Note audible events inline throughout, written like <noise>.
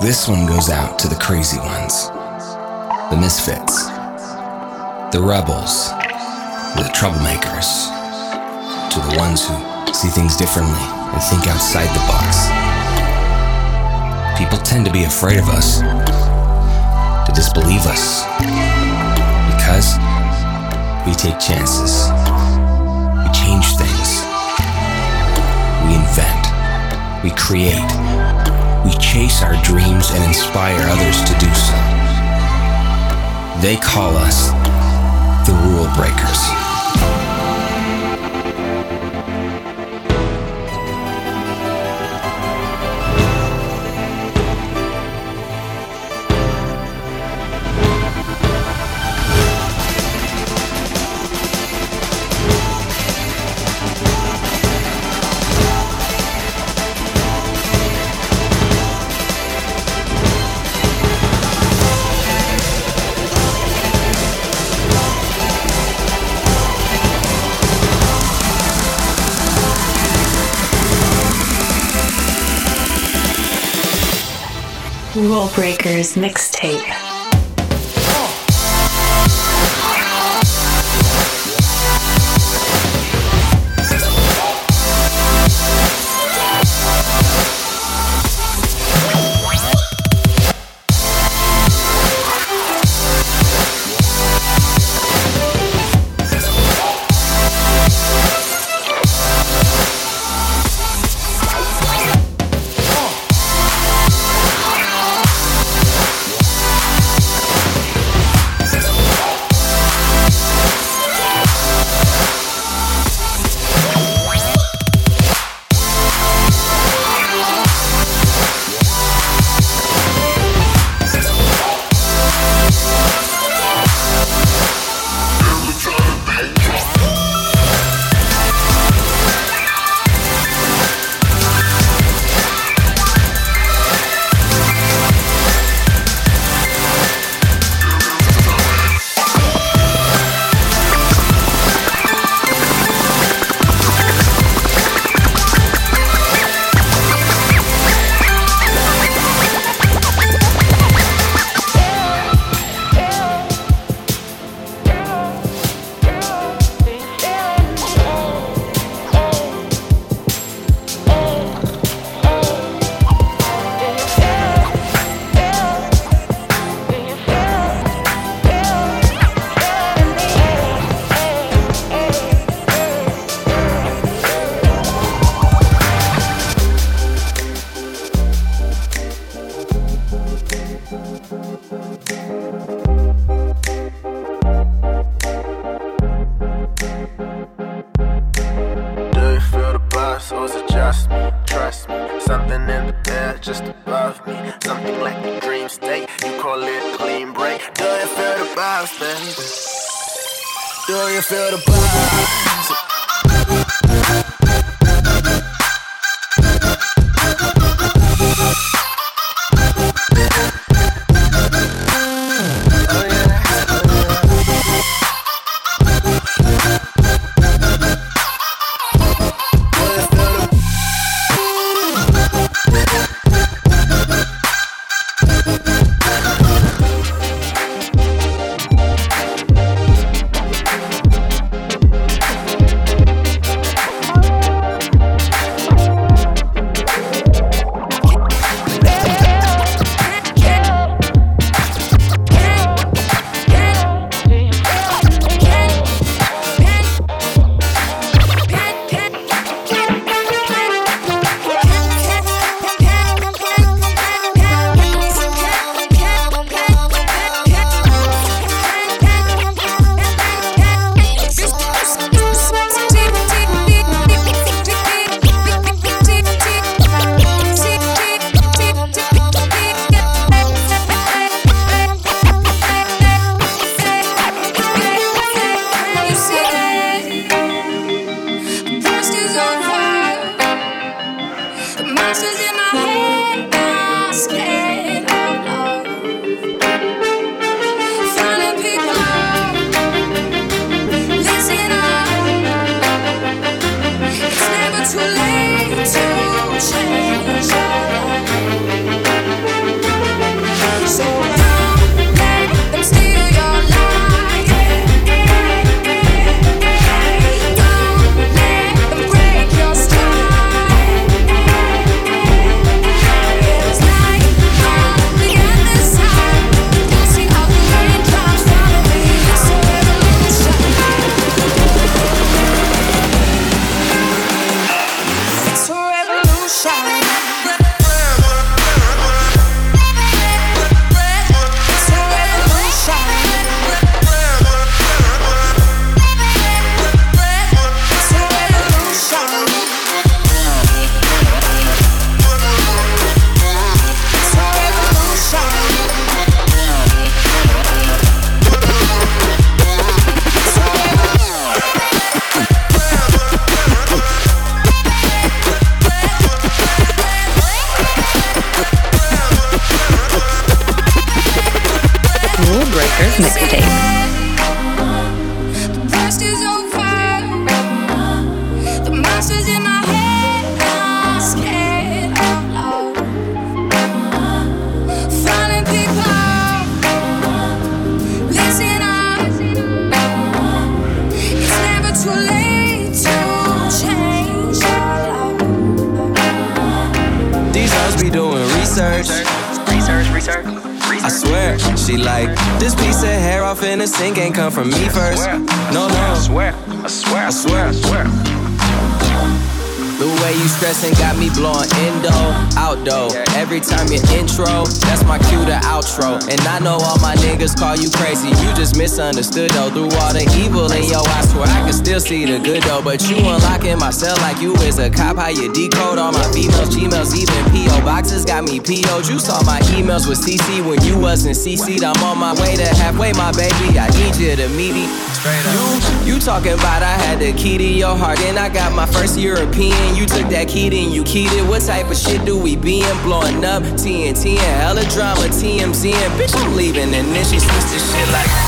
This one goes out to the crazy ones, the misfits, the rebels, the troublemakers, to the ones who see things differently and think outside the box. People tend to be afraid of us, to disbelieve us, because we take chances, we change things, we invent, we create, chase our dreams and inspire others to do so. They call us the rule breakers. Rule Breakers mixtape. Mixtape. In the sink ain't come from me first. No, no. I swear, I swear, I swear, I swear. The way you stressing got me blowing endo, outdo. Every time you intro, that's my cue to outro. And I know all my niggas call you crazy. You just misunderstood though. Through all the evil in your eyes, swear I can still see the good though. But you unlocking my cell like you is a cop. How you decode all my females, Gmails, even PO boxes got me PO'd. You saw my emails with CC when you wasn't CC'd. I'm on my way to halfway, my baby. I need you to meet me. You, you talking about I had the key to your heart, and I got my first European you took that key, then you keyed it. What type of shit do we be in? Blowing up TNT and hella drama, TMZ and bitch, I'm leaving. And then she switched this shit like.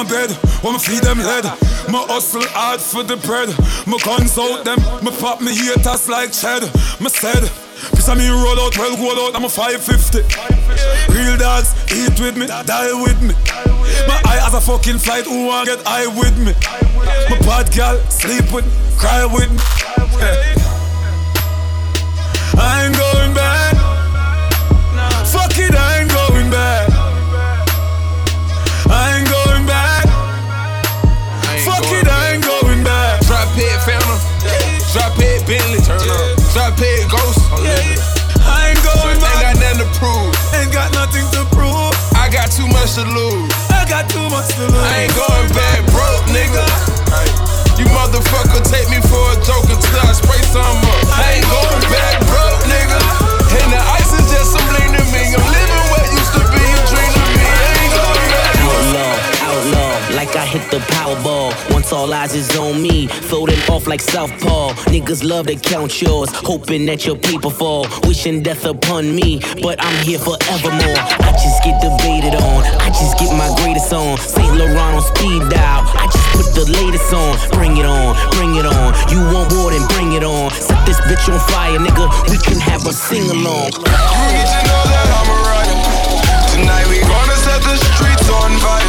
a bed, wanna feed them head. My hustle hard for the bread. My consult them, me pop me haters like Chad. Me said, Cause I mean roll out, well roll out, I'm a 550. Real dogs, eat with me, die with me. My eye has a fucking flight, who want get high with me? My bad girl, sleep with me, cry with me. I ain't going too much to lose. I got too much to lose. I ain't going back broke, nigga. You motherfucker take me for a joke until I spray some up. I ain't going back All eyes is on me, floating off like Southpaw. Niggas love to count yours, hoping that your paper fall. Wishing death upon me, but I'm here forevermore. I just get debated on, I just get my greatest on. St. Laurent on speed dial, I just put the latest on. Bring it on, bring it on. You want more, then bring it on. Set this bitch on fire, nigga. We can have a sing along. You. Tonight we gonna set the streets on fire.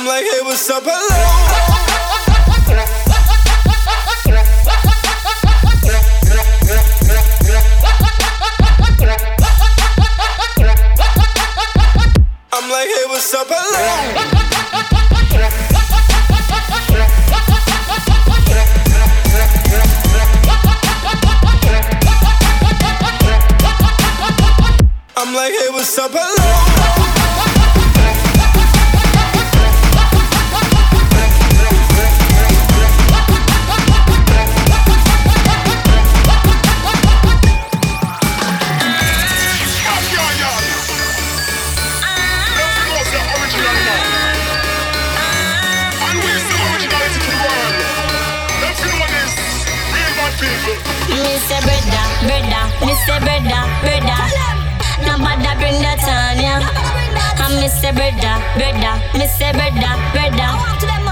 I'm like, hey, what's up? Hello. I'm like, hey, what's up? Hello. say brother, brother, me say brother, brother.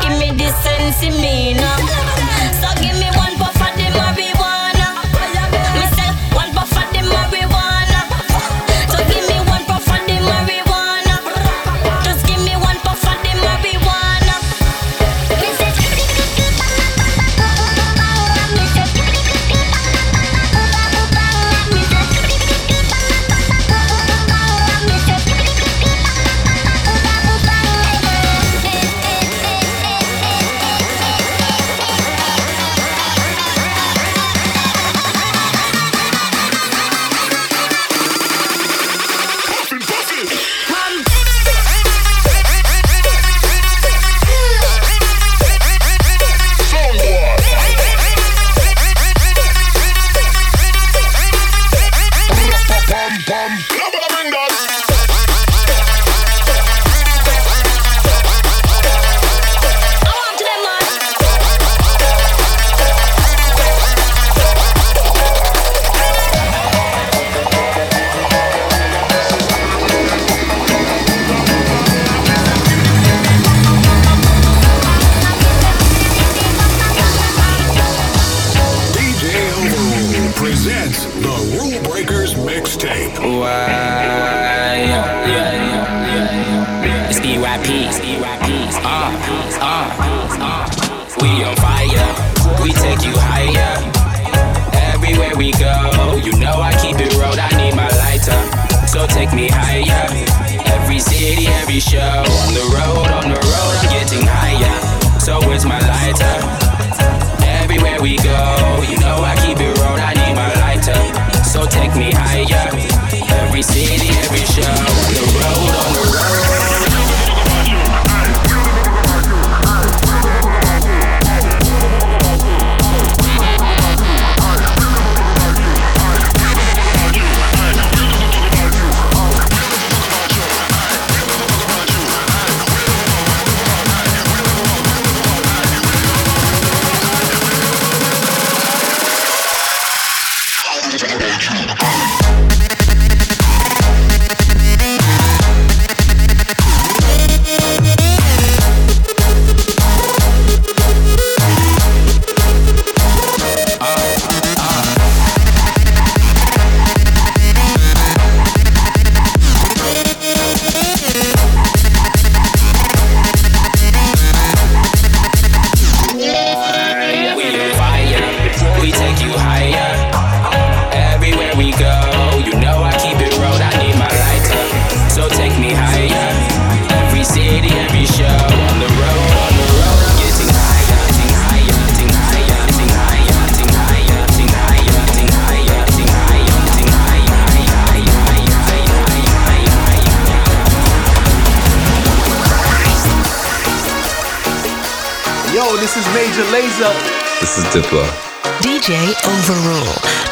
Give me the sense in me now. So give me one puff. This is This is Diplo. DJ Overrule.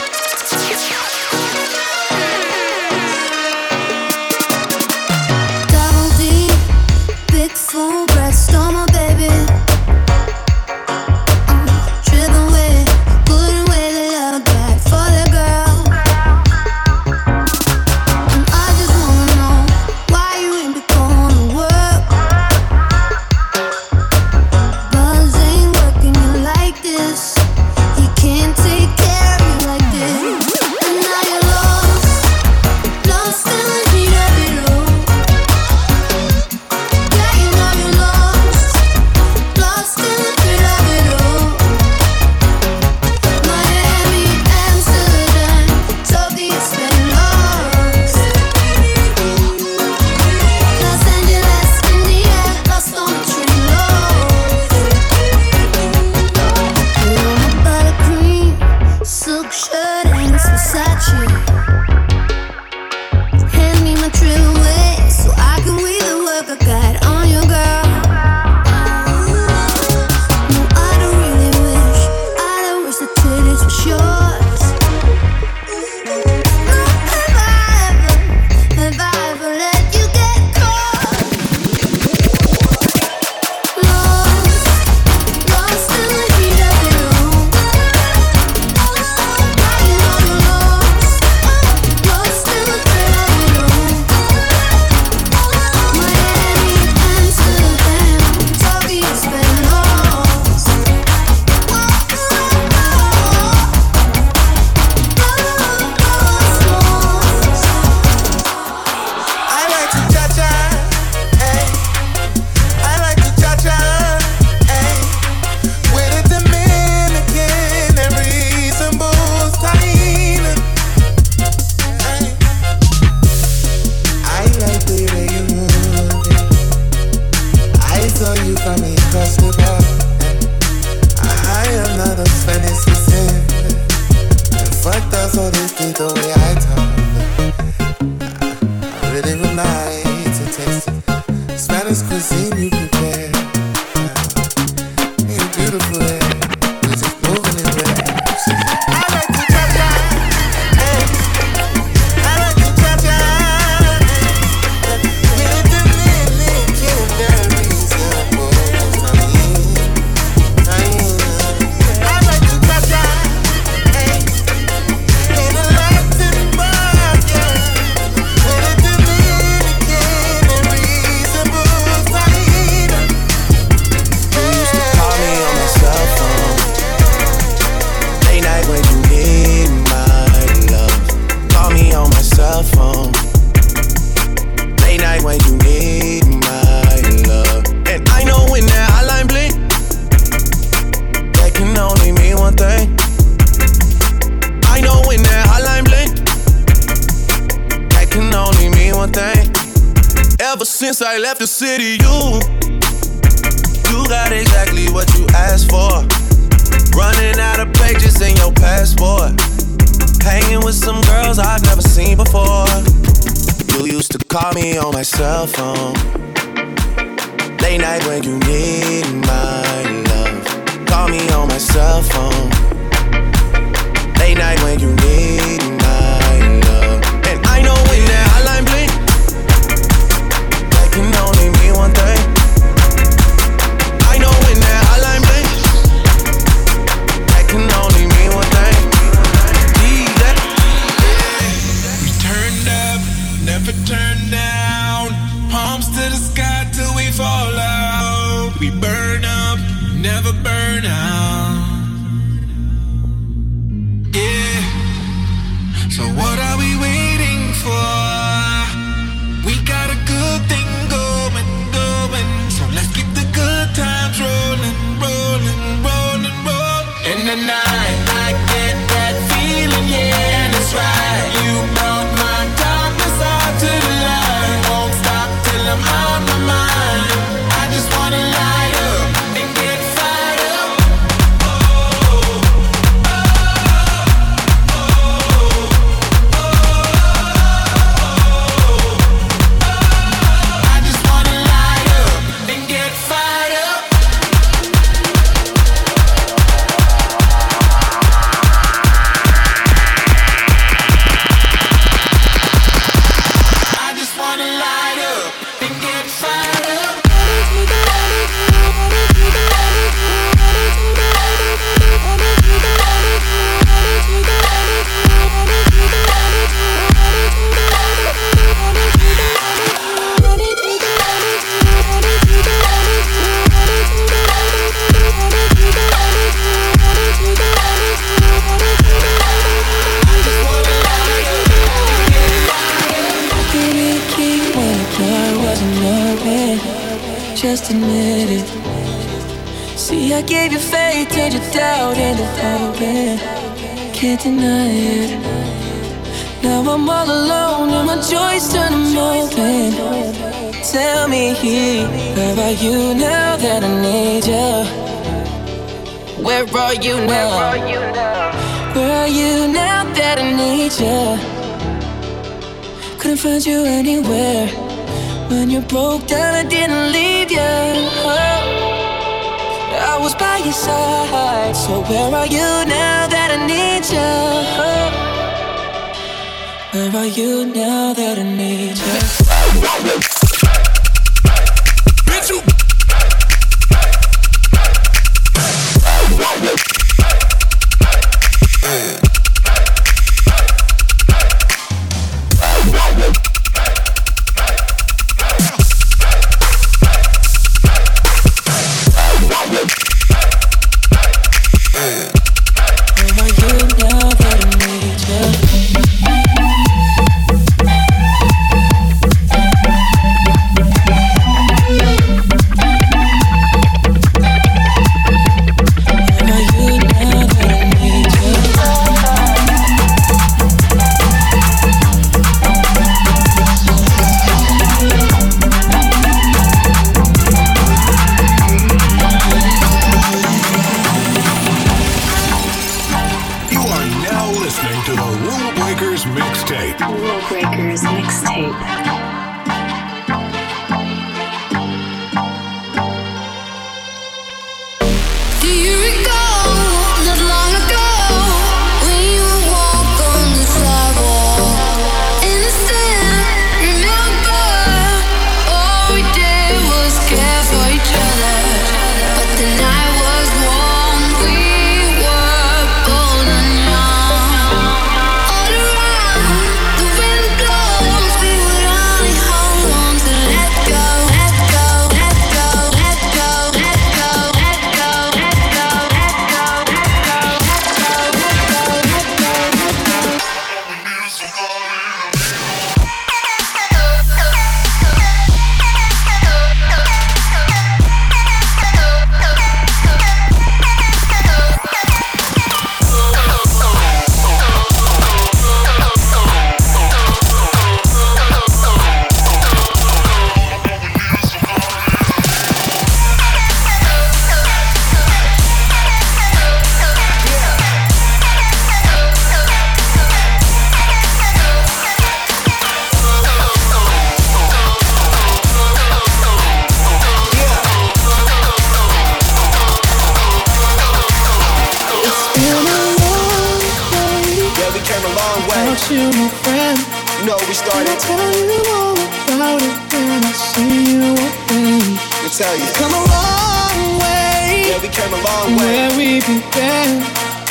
you, my friend. You know we started. I tell you all about it when I see you again. We tell you. Come a long way. Yeah, we came a long way. Where we began.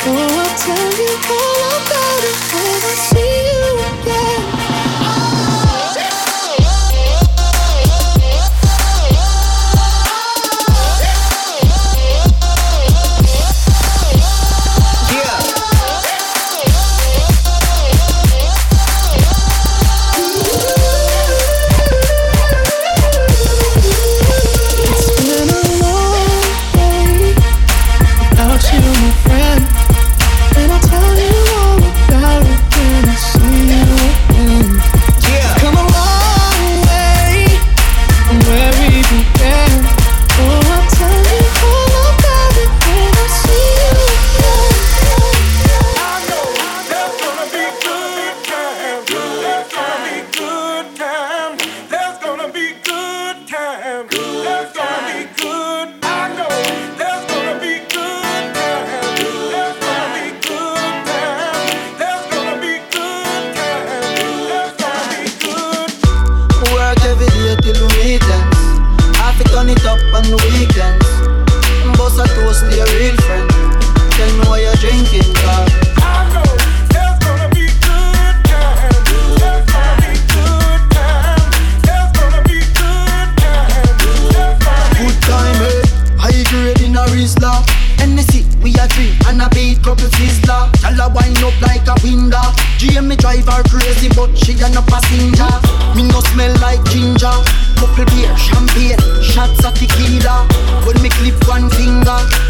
Oh, I'll tell you all about it when I see.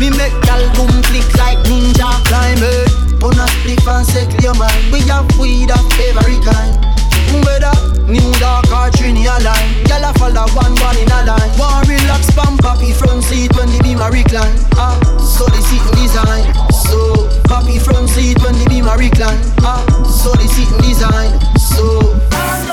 Me make gal boom click like ninja. Climb it, on a spliff and settle your mind. We have weed of every kind. Whether new dark or trini line Gyal a follow one one in a line One relax pam papi front seat when the beam a recline Ah, so the seating design So, papi front seat when the beam a recline Ah, so the seating design So Let's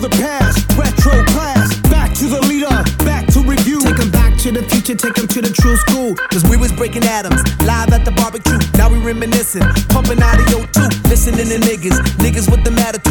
the past, retro class. Back to the leader, back to review. Take Take 'em back to the future, take take 'em to the true school. Cause we was breaking atoms, live at the barbecue. Now we reminiscing, pumping audio too. Listening to niggas, niggas with the attitudes.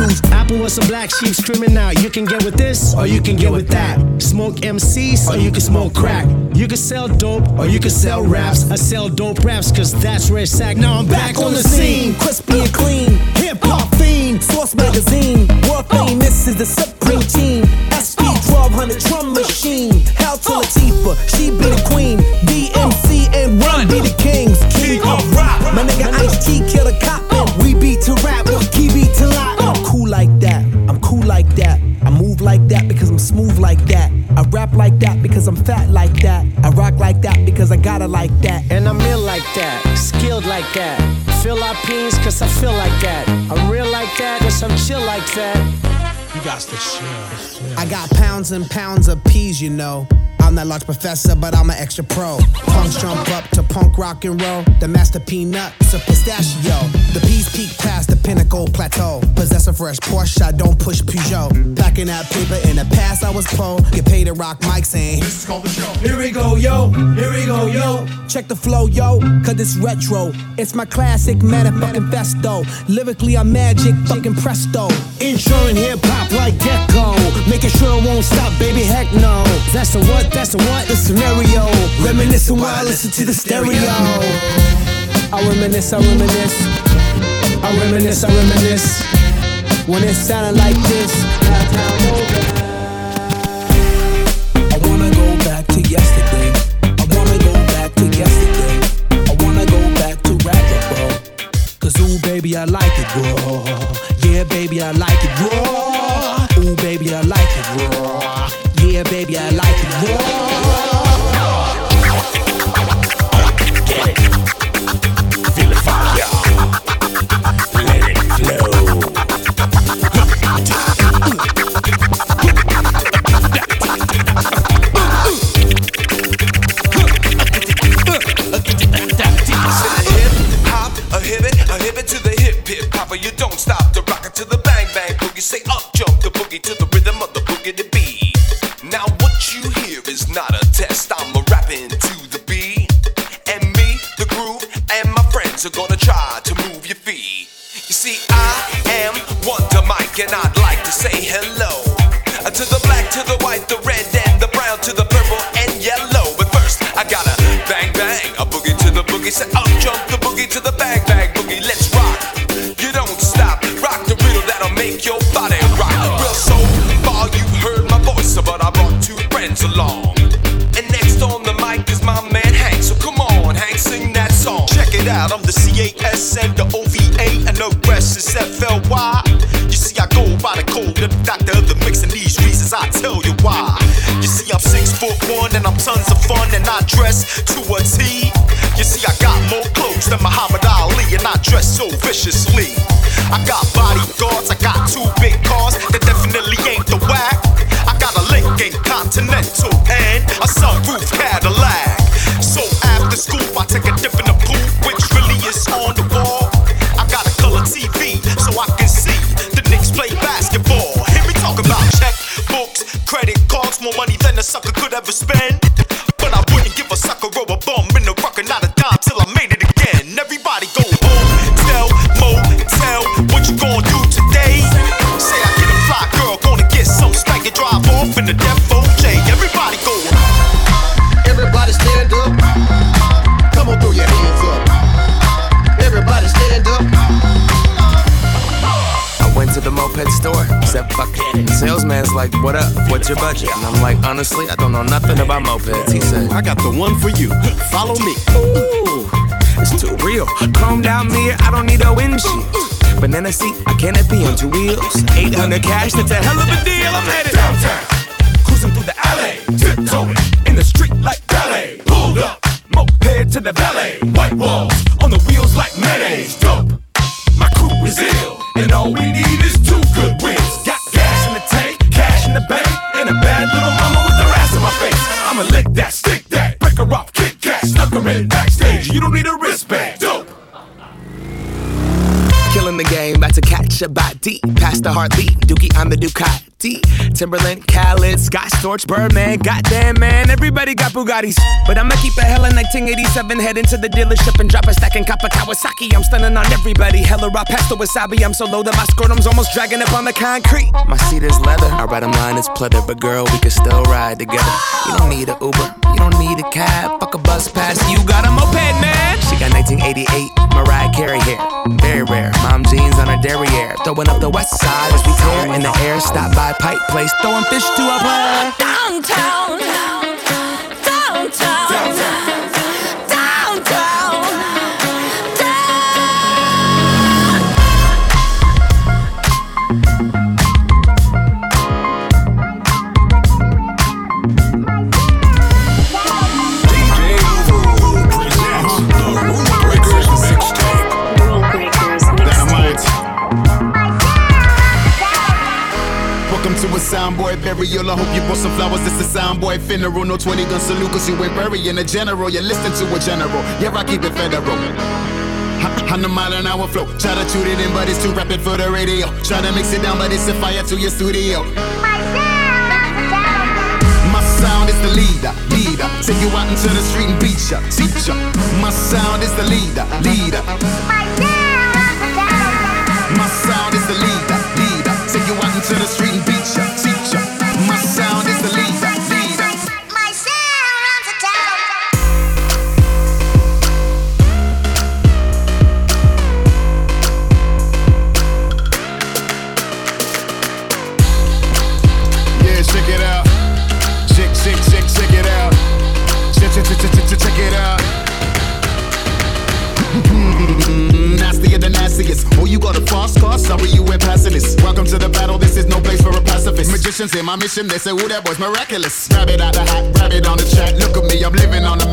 Some black sheep screaming out. You can get with this, or you can get with that. Smoke MCs, or you can smoke crack. You can sell dope, or you can sell raps. I sell dope raps, cause that's where it's at. Now I'm back, on the scene. crispy and clean. Hip hop fiend, Source magazine. World oh. famous is the supreme team. SP 1200 drum machine. Hell to Latifah, she be the queen. DMC and Run be the kings. King of rock. My nigga Ice T kill the cop. Like that. I move like that because I'm smooth like that. I rap like that because I'm fat like that. I rock like that because I got it like that. And I'm ill like that, skilled like that. Philippines, cause I feel like that. I'm real like that, cause I'm chill like that. You got to chill. I got pounds and pounds of peas, you know. I'm that large professor, but I'm an extra pro. Punks jump up to punk rock and roll. The master peanut, a pistachio. The peas peak past the pinnacle plateau. Possess a fresh Porsche, I don't push Peugeot. Packing that paper in the past, I was po. Get paid to rock mics and this is called the show. Here we go, yo. Here we go, yo. Check the flow, yo, cause it's retro. It's my classic motherfucking festo. Lyrically, I'm magic, fucking presto. Insuring hip hop like Gecko. Making sure it won't stop, baby, heck no. That's the what, that's the what? The scenario. Reminiscing while I listen to the stereo. I reminisce, I reminisce. I reminisce, I reminisce. When it sounded like this. I wanna go back to yesterday. I wanna go back to yesterday. I wanna go back to rapper, bro. Cause ooh, baby, I like it raw. Yeah, baby, I like it raw. Ooh, baby, I like. Yeah, baby, I like it raw. Like, what up? What's your budget? And I'm like, honestly, I don't know nothing about mopeds. He said, I got the one for you. <laughs> Follow me. Ooh, it's too real. Chrome down mirror, I don't need a windshield. Banana seat, I canopy on two wheels. 800 cash, that's a hell of a deal. I'm headed downtown, cruising through the alley, tiptoeing in the street like ballet. Pulled up, moped to the valet. White walls on the wheels like mayonnaise. Dope. My crew is ill, and all we need backstage. You don't need a wristband. Dope. Killing the game, about to catch a body. Past the heartbeat, Dookie, I'm the Ducati. Timberland, Khaled, Scott Storch, Birdman. Goddamn, man, everybody got Bugattis. But I'ma keep it hella 1987. Head into the dealership and drop a stack in Kappa Kawasaki. I'm stunning on everybody. Hella raw pasta wasabi. I'm so low that my scrotum's almost dragging up on the concrete. My seat is leather. I ride 'em line is pleather. But girl, we can still ride together. You don't need a Uber. You don't need a cab. Fuck a bus pass. You got a moped, man. She got 1988 Mariah Carey hair. Very rare. Mom jeans on her derriere. Throwing up the west side as we tear in the air. Stop by Pipe Place. Throwing fish to a. Downtown, downtown, a soundboy burial. I hope you brought some flowers. This is soundboy funeral. No 20 gun salute, cause you ain't burying a general. You're listening to a general. Yeah, I keep it federal. H- On the mile an hour flow. Try to tune it in, but it's too rapid for the radio. Try to mix it down, but it's a fire to your studio. My sound My sound is the leader, leader. Take you out into the street and beat ya, teach ya. My sound is the leader, leader. My sound, My sound is the leader, leader. Take you out into the street They say, "Ooh, that boy's miraculous." Grab it out the hat, grab it on the track. Look at me, I'm living on the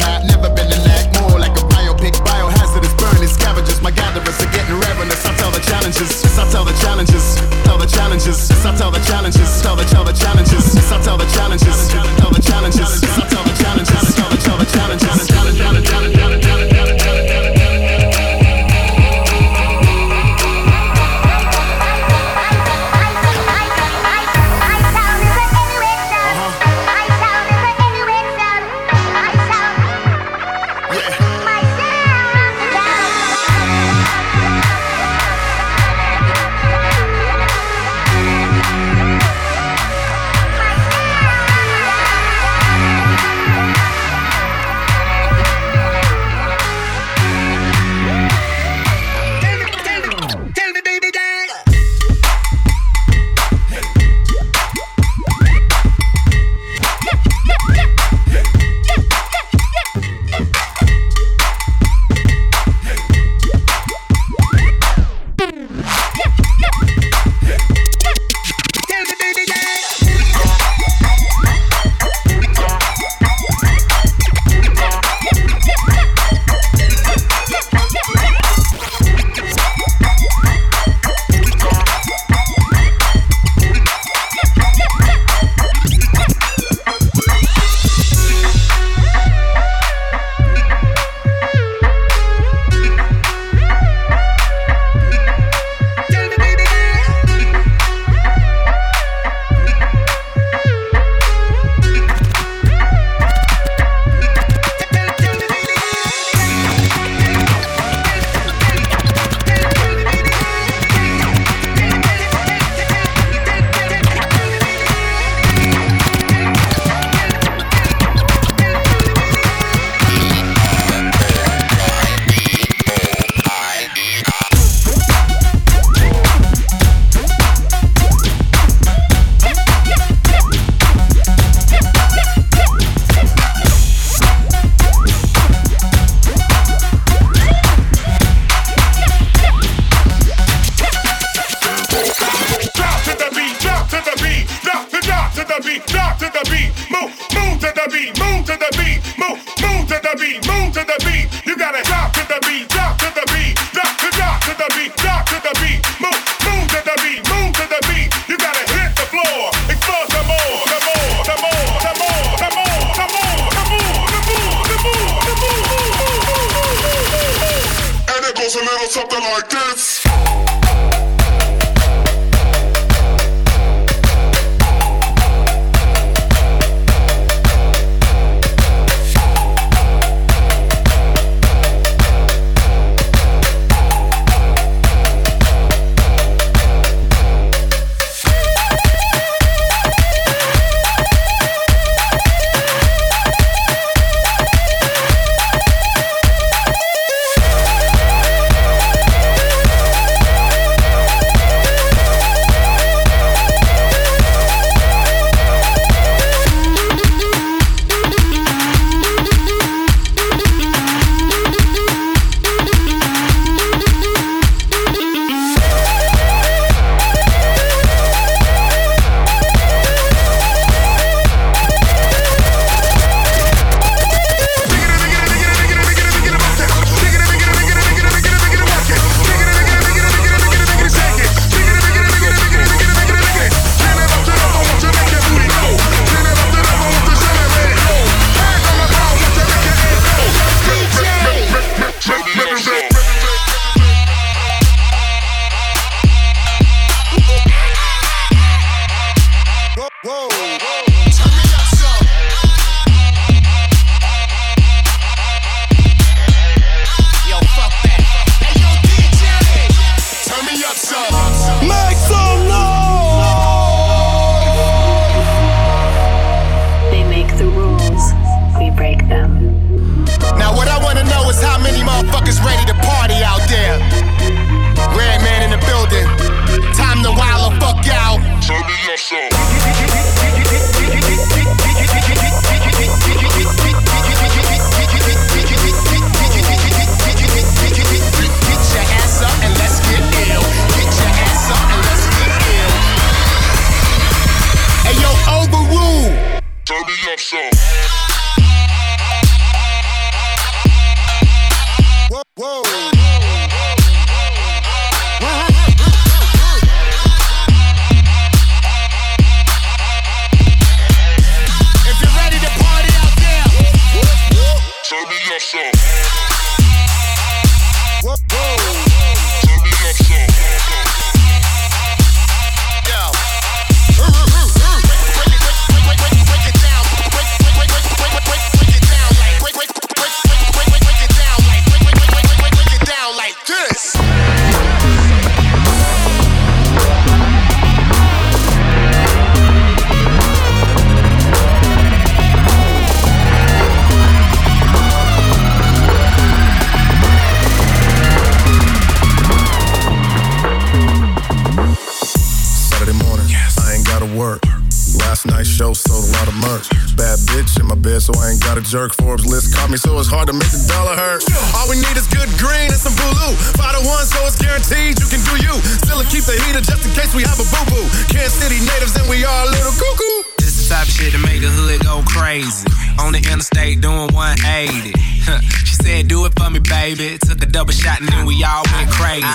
got a jerk. Forbes list caught me, so it's hard to make the dollar hurt. All we need is good green and some blue. Five to one, so it's guaranteed you can do you. Still keep the heater just in case we have a boo boo. Kansas City natives, and we are a little cuckoo. Type of shit to make the hood go crazy. On the interstate doing 180. Huh. she said, Do it for me, baby. Took a double shot and then we all went crazy.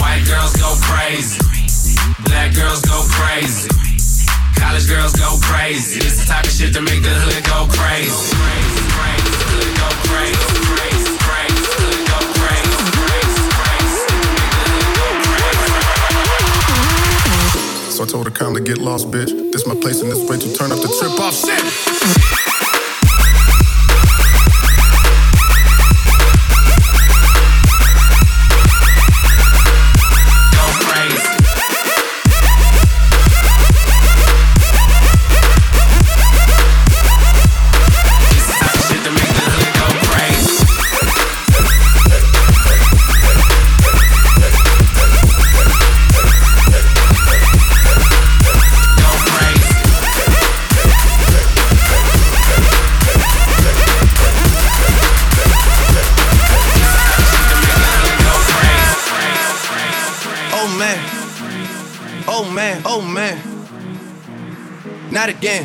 White girls go crazy. Black girls go crazy. College girls go crazy. This the type of shit to make the hood go crazy. Hood go crazy, So I told her, calmly get lost, bitch. This my place and this way to turn up the trip off. Shit! Again.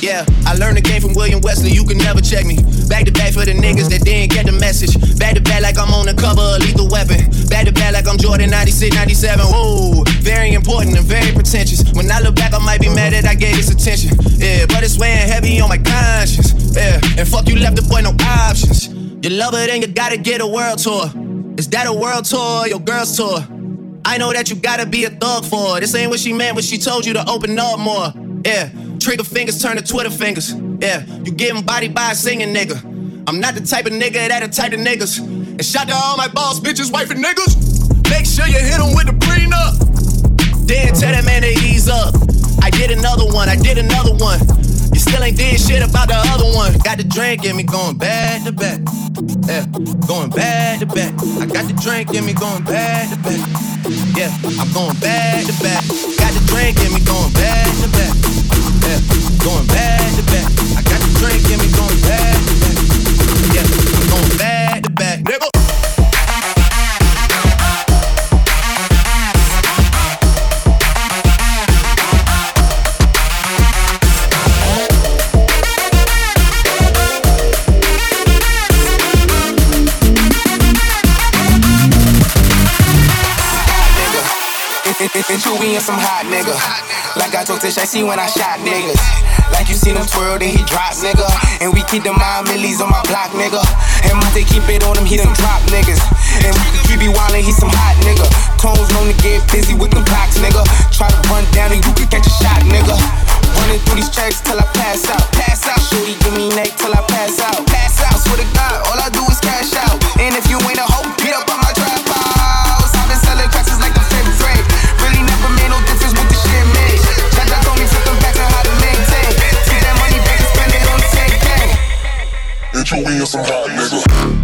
Yeah, I learned the game from William Wesley, you can never check me. Back to back for the niggas that didn't get the message. Back to back like I'm on the cover of Lethal Weapon. Back to back like I'm Jordan 96, 97. Whoa, very important and very pretentious. When I look back, I might be mad that I gave this attention. Yeah, but it's weighing heavy on my conscience. Yeah, and fuck you left the boy no options. You love it and you gotta get a world tour. Is that a world tour or your girl's tour? I know that you gotta be a thug for it. This ain't what she meant when she told you to open up more. Yeah, trigger fingers turn to Twitter fingers. Yeah, you getting body by a singing nigga. I'm not the type of nigga that a type of niggas. And shout to all my boss bitches, wife and niggas. Make sure you hit them with the prenup. Then tell that man to ease up. I did another one, I did another one. Still ain't did shit about the other one. Got the drink in me going back to back. Yeah, going back to back. I got the drink in me going back to back. Yeah, I'm going back to back. Got the drink in me going back to back. Yeah, going back to back. I got the drink in me going back to back. Yeah, I'm going back to back. Nigga. Into we and some hot nigga. Like I told Tish, I see when I shot niggas. Like you seen him twirl, then he drop, nigga. And we keep the mind millies on my block, nigga. And my they keep it on him, he done drop niggas. And we you wildin', he some hot nigga. Tones known to get busy with the blocks, nigga. Try to run down and you can catch a shot, nigga. Running through these tracks till I pass out. Pass out. Shorty give me neck till I pass out. Pass out. Swear to God, all I do is cash out. And if you ain't a hoe, get up on my We and some hot nigga.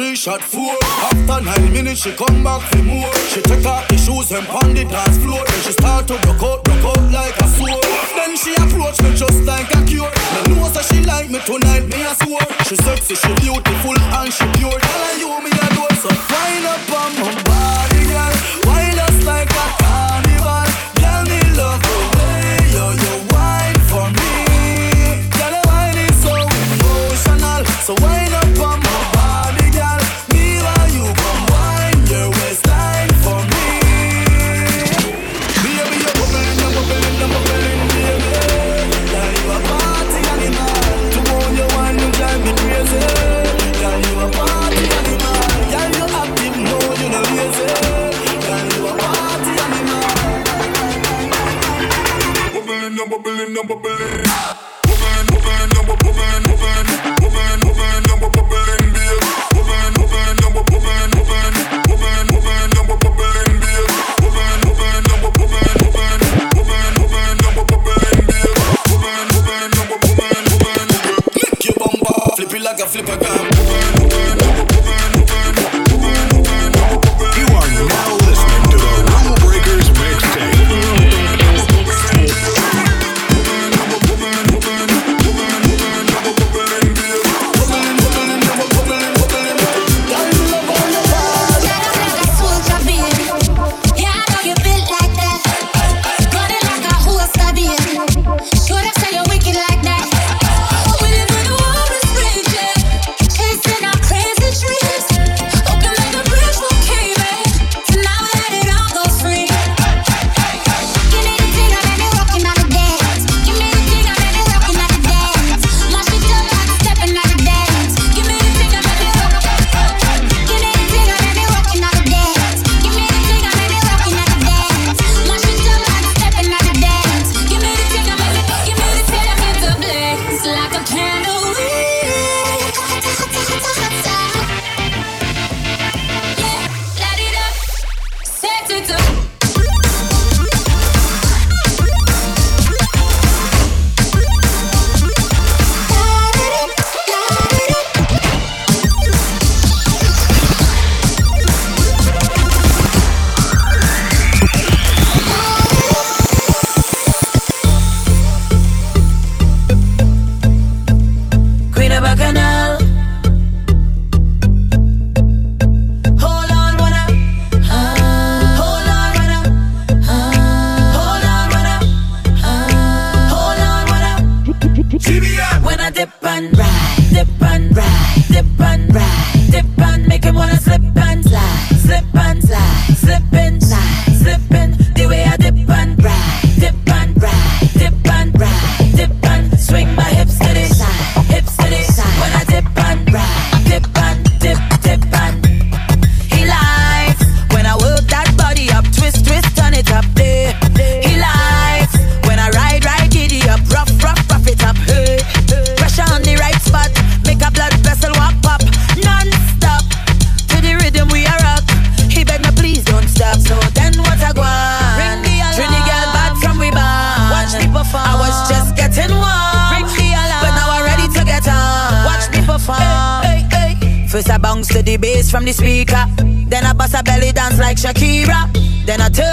three, shot four. After nine minutes, she come back for more. She take off the shoes and pound the dance floor. Then she start to broke out, broke out like a sword. Then she approach me just like a cure. Me know that she like me tonight, me a swore. She sexy, she beautiful, and she pure. All I you me a door, so wind up on my bubbling, bubbling. Bubbling, bubbling, bubbling, bubbling. Bubbling, bubbling, bubbling. Bubbling, bubbling, bubbling. Bubbling, bubbling, bubbling. Bubbling, bubbling, bubbling. Bubbling, bubbling. Bubbling, your bumper, flip it like a flipper gun. Shakira. Then I tell.